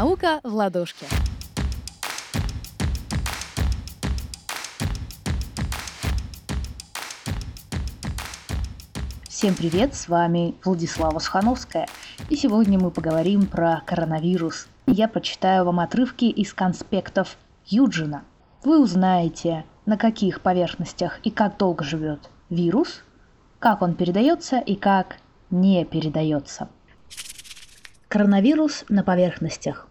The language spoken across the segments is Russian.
Наука в ладошке. Всем привет, с вами Владислава Сухановская, и сегодня мы поговорим про коронавирус. Я прочитаю вам отрывки из конспектов Юджина. Вы узнаете, на каких поверхностях и как долго живет вирус, как он передается и как не передается. Коронавирус на поверхностях.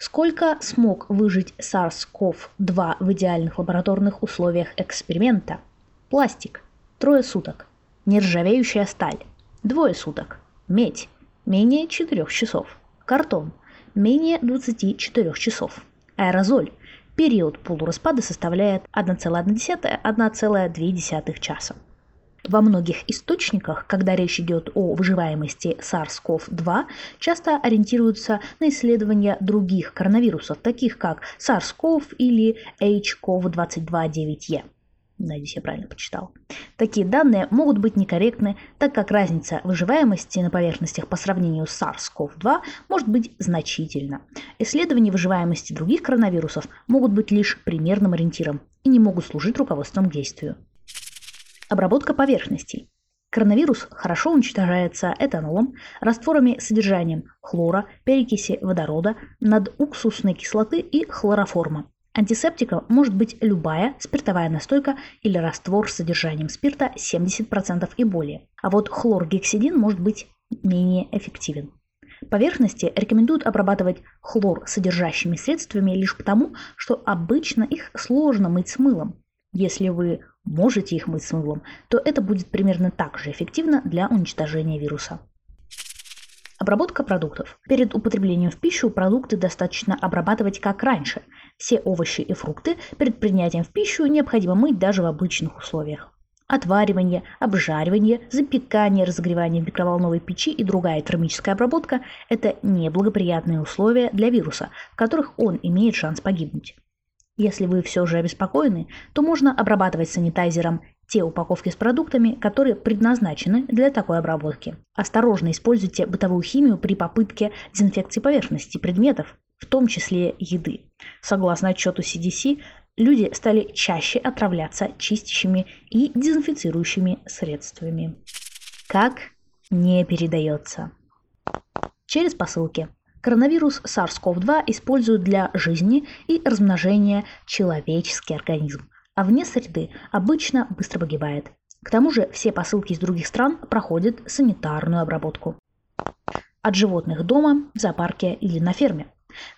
Сколько смог выжить SARS-CoV-2 в идеальных лабораторных условиях эксперимента? Пластик – трое суток. Нержавеющая сталь – двое суток. Медь – менее 4 часов. Картон – менее 24 часов. Аэрозоль – период полураспада составляет 1,1-1,2 часа. Во многих источниках, когда речь идет о выживаемости SARS-CoV-2, часто ориентируются на исследования других коронавирусов, таких как SARS-CoV или HCoV-22-9E. Надеюсь, я правильно почитал. Такие данные могут быть некорректны, так как разница выживаемости на поверхностях по сравнению с SARS-CoV-2 может быть значительна. Исследования выживаемости других коронавирусов могут быть лишь примерным ориентиром и не могут служить руководством к действию. Обработка поверхностей. Коронавирус хорошо уничтожается этанолом, растворами с содержанием хлора, перекиси водорода, надуксусной кислоты и хлороформа. Антисептиком может быть любая спиртовая настойка или раствор с содержанием спирта 70% и более. А вот хлоргексидин может быть менее эффективен. Поверхности рекомендуют обрабатывать хлор содержащими средствами лишь потому, что обычно их сложно мыть с мылом. Если вы можете их мыть с мылом, то это будет примерно так же эффективно для уничтожения вируса. Обработка продуктов. Перед употреблением в пищу продукты достаточно обрабатывать как раньше. Все овощи и фрукты перед принятием в пищу необходимо мыть даже в обычных условиях. Отваривание, обжаривание, запекание, разогревание в микроволновой печи и другая термическая обработка – это неблагоприятные условия для вируса, в которых он имеет шанс погибнуть. Если вы все же обеспокоены, то можно обрабатывать санитайзером те упаковки с продуктами, которые предназначены для такой обработки. Осторожно используйте бытовую химию при попытке дезинфекции поверхности предметов, в том числе еды. Согласно отчету CDC, люди стали чаще отравляться чистящими и дезинфицирующими средствами. Как не передается? Через посылки. Коронавирус SARS-CoV-2 используют для жизни и размножения человеческий организм, а вне среды обычно быстро погибает. К тому же все посылки из других стран проходят санитарную обработку. От животных дома, в зоопарке или на ферме.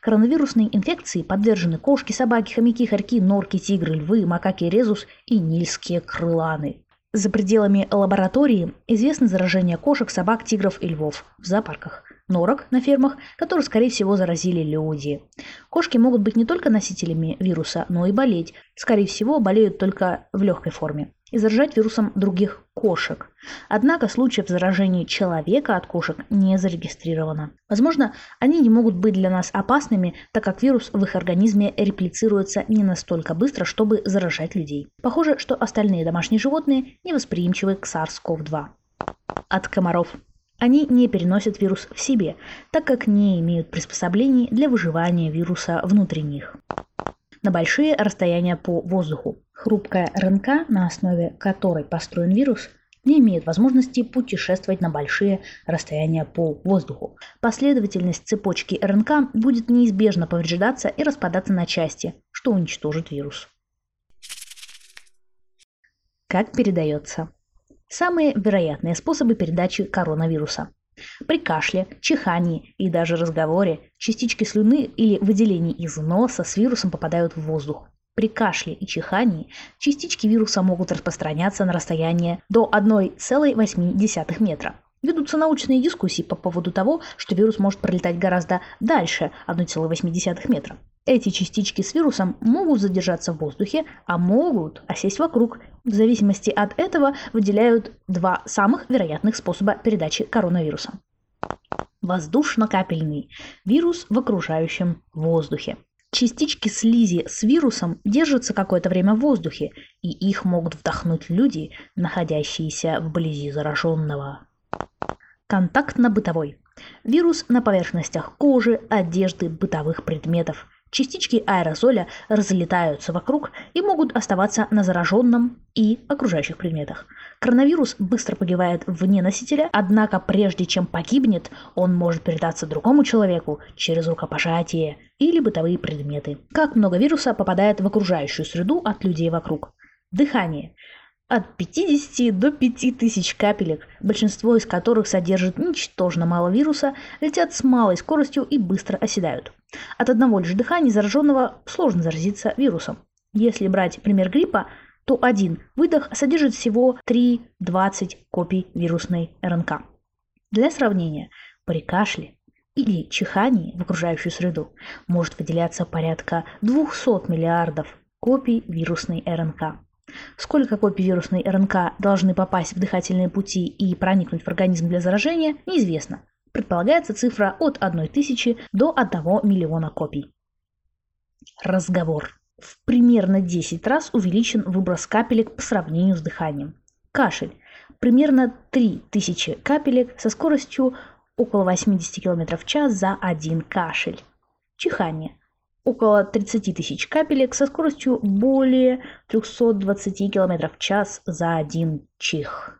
Коронавирусной инфекции подвержены кошки, собаки, хомяки, хорьки, норки, тигры, львы, макаки резус и нильские крыланы. За пределами лаборатории известно заражение кошек, собак, тигров и львов в зоопарках норок на фермах, которые, скорее всего, заразили люди. Кошки могут быть не только носителями вируса, но и болеть. Скорее всего, болеют только в легкой форме и заражать вирусом других кошек. Однако случаев заражения человека от кошек не зарегистрировано. Возможно, они не могут быть для нас опасными, так как вирус в их организме реплицируется не настолько быстро, чтобы заражать людей. Похоже, что остальные домашние животные невосприимчивы к SARS-CoV-2. От комаров. Они не переносят вирус в себе, так как не имеют приспособлений для выживания вируса внутри них. На большие расстояния по воздуху. Хрупкая РНК, на основе которой построен вирус, не имеет возможности путешествовать на большие расстояния по воздуху. Последовательность цепочки РНК будет неизбежно повреждаться и распадаться на части, что уничтожит вирус. Как передается? Самые вероятные способы передачи коронавируса. При кашле, чихании и даже разговоре частички слюны или выделений из носа с вирусом попадают в воздух. При кашле и чихании частички вируса могут распространяться на расстояние до 1,8 метра. Ведутся научные дискуссии по поводу того, что вирус может пролетать гораздо дальше 1,8 метра. Эти частички с вирусом могут задержаться в воздухе, а могут осесть вокруг. В зависимости от этого выделяют два самых вероятных способа передачи коронавируса. Воздушно-капельный вирус в окружающем воздухе. Частички слизи с вирусом держатся какое-то время в воздухе, и их могут вдохнуть люди, находящиеся вблизи зараженного. Контактно-бытовой. Вирус на поверхностях кожи, одежды, бытовых предметов. Частички аэрозоля разлетаются вокруг и могут оставаться на зараженном и окружающих предметах. Коронавирус быстро погибает вне носителя, однако прежде чем погибнет, он может передаться другому человеку через рукопожатие или бытовые предметы. Как много вируса попадает в окружающую среду от людей вокруг? Дыхание от 50 до 5000 капелек, большинство из которых содержит ничтожно мало вируса, летят с малой скоростью и быстро оседают. От одного лишь дыхания зараженного сложно заразиться вирусом. Если брать пример гриппа, то один выдох содержит всего 3-20 копий вирусной РНК. Для сравнения, при кашле или чихании в окружающую среду может выделяться порядка 200 миллиардов копий вирусной РНК. Сколько копий вирусной РНК должны попасть в дыхательные пути и проникнуть в организм для заражения, неизвестно. Предполагается цифра от 1 тысячи до 1 миллиона копий. Разговор. В примерно 10 раз увеличен выброс капелек по сравнению с дыханием. Кашель. Примерно 3000 капелек со скоростью около 80 км в час за один кашель. Чихание около 30 тысяч капелек со скоростью более 320 км в час за один чих.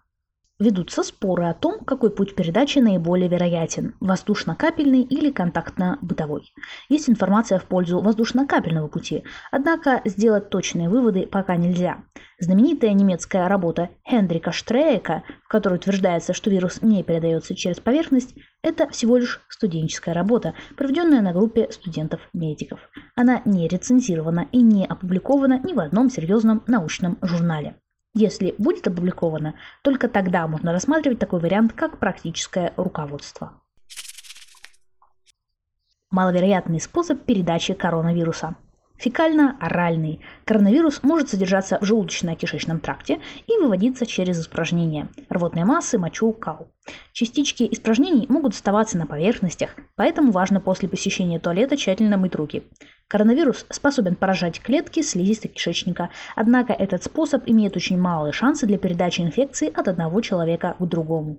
Ведутся споры о том, какой путь передачи наиболее вероятен – воздушно-капельный или контактно-бытовой. Есть информация в пользу воздушно-капельного пути, однако сделать точные выводы пока нельзя. Знаменитая немецкая работа Хендрика Штрейка, в которой утверждается, что вирус не передается через поверхность, это всего лишь студенческая работа, проведенная на группе студентов-медиков. Она не рецензирована и не опубликована ни в одном серьезном научном журнале. Если будет опубликовано, только тогда можно рассматривать такой вариант, как практическое руководство. Маловероятный способ передачи коронавируса. Фекально-оральный. Коронавирус может содержаться в желудочно-кишечном тракте и выводиться через испражнения, рвотные массы, мочу, кал. Частички испражнений могут оставаться на поверхностях, поэтому важно после посещения туалета тщательно мыть руки. Коронавирус способен поражать клетки слизистой кишечника, однако этот способ имеет очень малые шансы для передачи инфекции от одного человека к другому.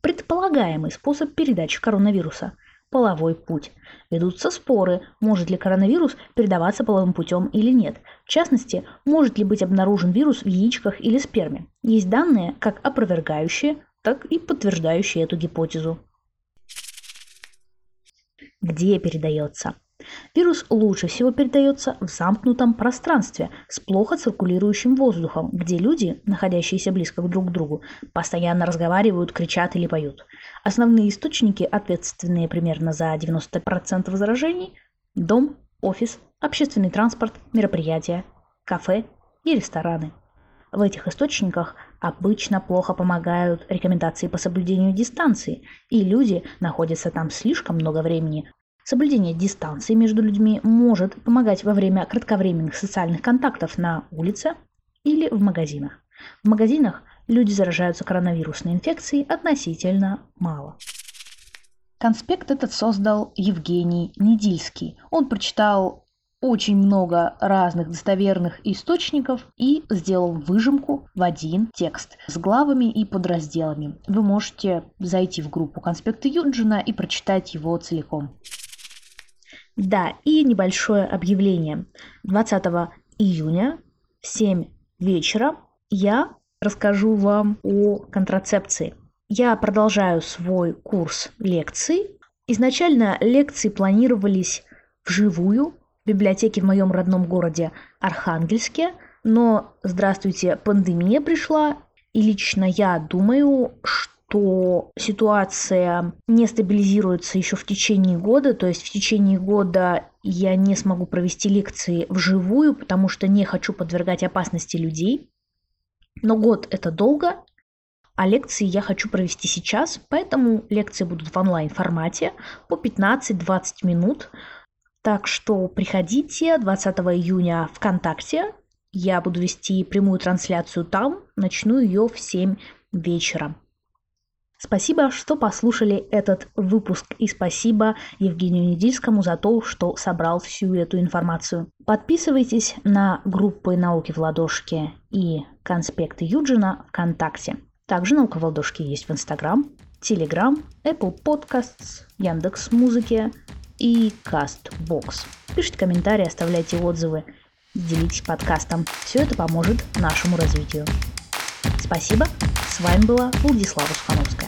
Предполагаемый способ передачи коронавируса – половой путь. Ведутся споры, может ли коронавирус передаваться половым путем или нет. В частности, может ли быть обнаружен вирус в яичках или сперме. Есть данные, как опровергающие, так и подтверждающие эту гипотезу. Где передается? Вирус лучше всего передается в замкнутом пространстве с плохо циркулирующим воздухом, где люди, находящиеся близко друг к другу, постоянно разговаривают, кричат или поют. Основные источники, ответственные примерно за 90% заражений – дом, офис, общественный транспорт, мероприятия, кафе и рестораны. В этих источниках обычно плохо помогают рекомендации по соблюдению дистанции, и люди находятся там слишком много времени, Соблюдение дистанции между людьми может помогать во время кратковременных социальных контактов на улице или в магазинах. В магазинах люди заражаются коронавирусной инфекцией относительно мало. Конспект этот создал Евгений Недильский. Он прочитал очень много разных достоверных источников и сделал выжимку в один текст с главами и подразделами. Вы можете зайти в группу конспекты Юджина и прочитать его целиком. Да, и небольшое объявление. 20 июня в 7 вечера я расскажу вам о контрацепции. Я продолжаю свой курс лекций. Изначально лекции планировались вживую в библиотеке в моем родном городе Архангельске, но, здравствуйте, пандемия пришла, и лично я думаю, что что ситуация не стабилизируется еще в течение года, то есть в течение года я не смогу провести лекции вживую, потому что не хочу подвергать опасности людей. Но год это долго, а лекции я хочу провести сейчас, поэтому лекции будут в онлайн формате по 15-20 минут. Так что приходите 20 июня ВКонтакте. Я буду вести прямую трансляцию там. Начну ее в 7 вечера. Спасибо, что послушали этот выпуск, и спасибо Евгению Недильскому за то, что собрал всю эту информацию. Подписывайтесь на группы «Науки в ладошке» и «Конспекты Юджина» ВКонтакте. Также «Наука в ладошке» есть в Инстаграм, Telegram, Apple Podcasts, Яндекс Музыки и Castbox. Пишите комментарии, оставляйте отзывы, делитесь подкастом. Все это поможет нашему развитию. Спасибо. С вами была Владислава Сухановская.